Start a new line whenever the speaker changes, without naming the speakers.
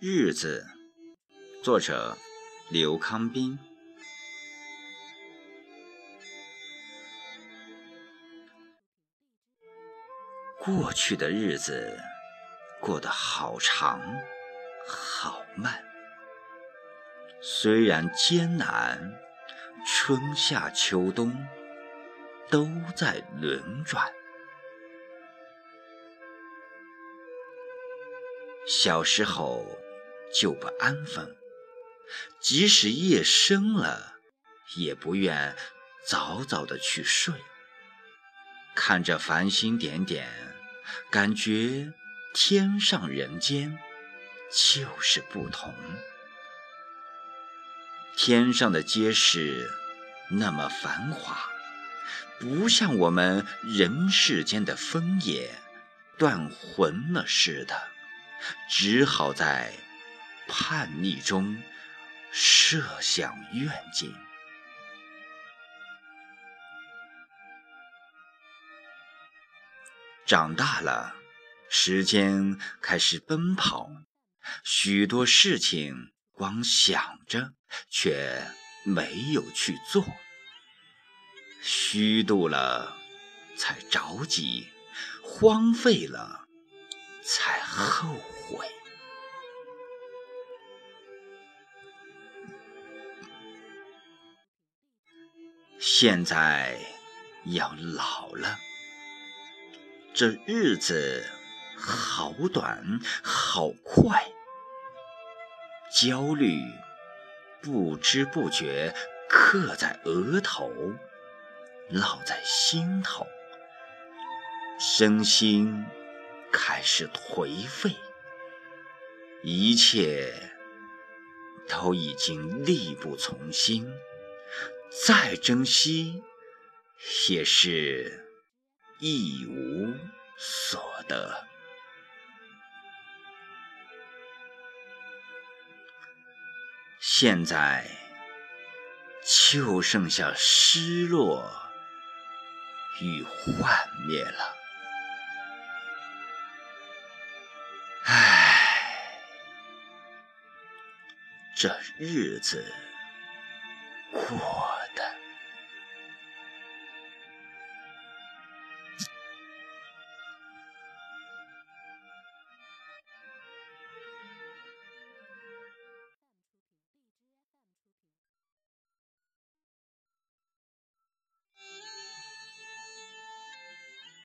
日子作者刘康斌。过去的日子过得好长好慢。虽然艰难春夏秋冬都在轮转。小时候就不安分，即使夜深了，也不愿早早的去睡。看着繁星点点，感觉天上人间就是不同。天上的街市那么繁华，不像我们人世间的风也断魂了似的。只好在叛逆中设想愿景。长大了，时间开始奔跑，许多事情光想着，却没有去做。虚度了才着急，荒废了。才后悔。现在要老了，这日子好短好快，焦虑不知不觉刻在额头，烙在心头，身心。开始颓废，一切都已经力不从心，再珍惜也是一无所得。现在就剩下失落与幻灭了。唉这日子过。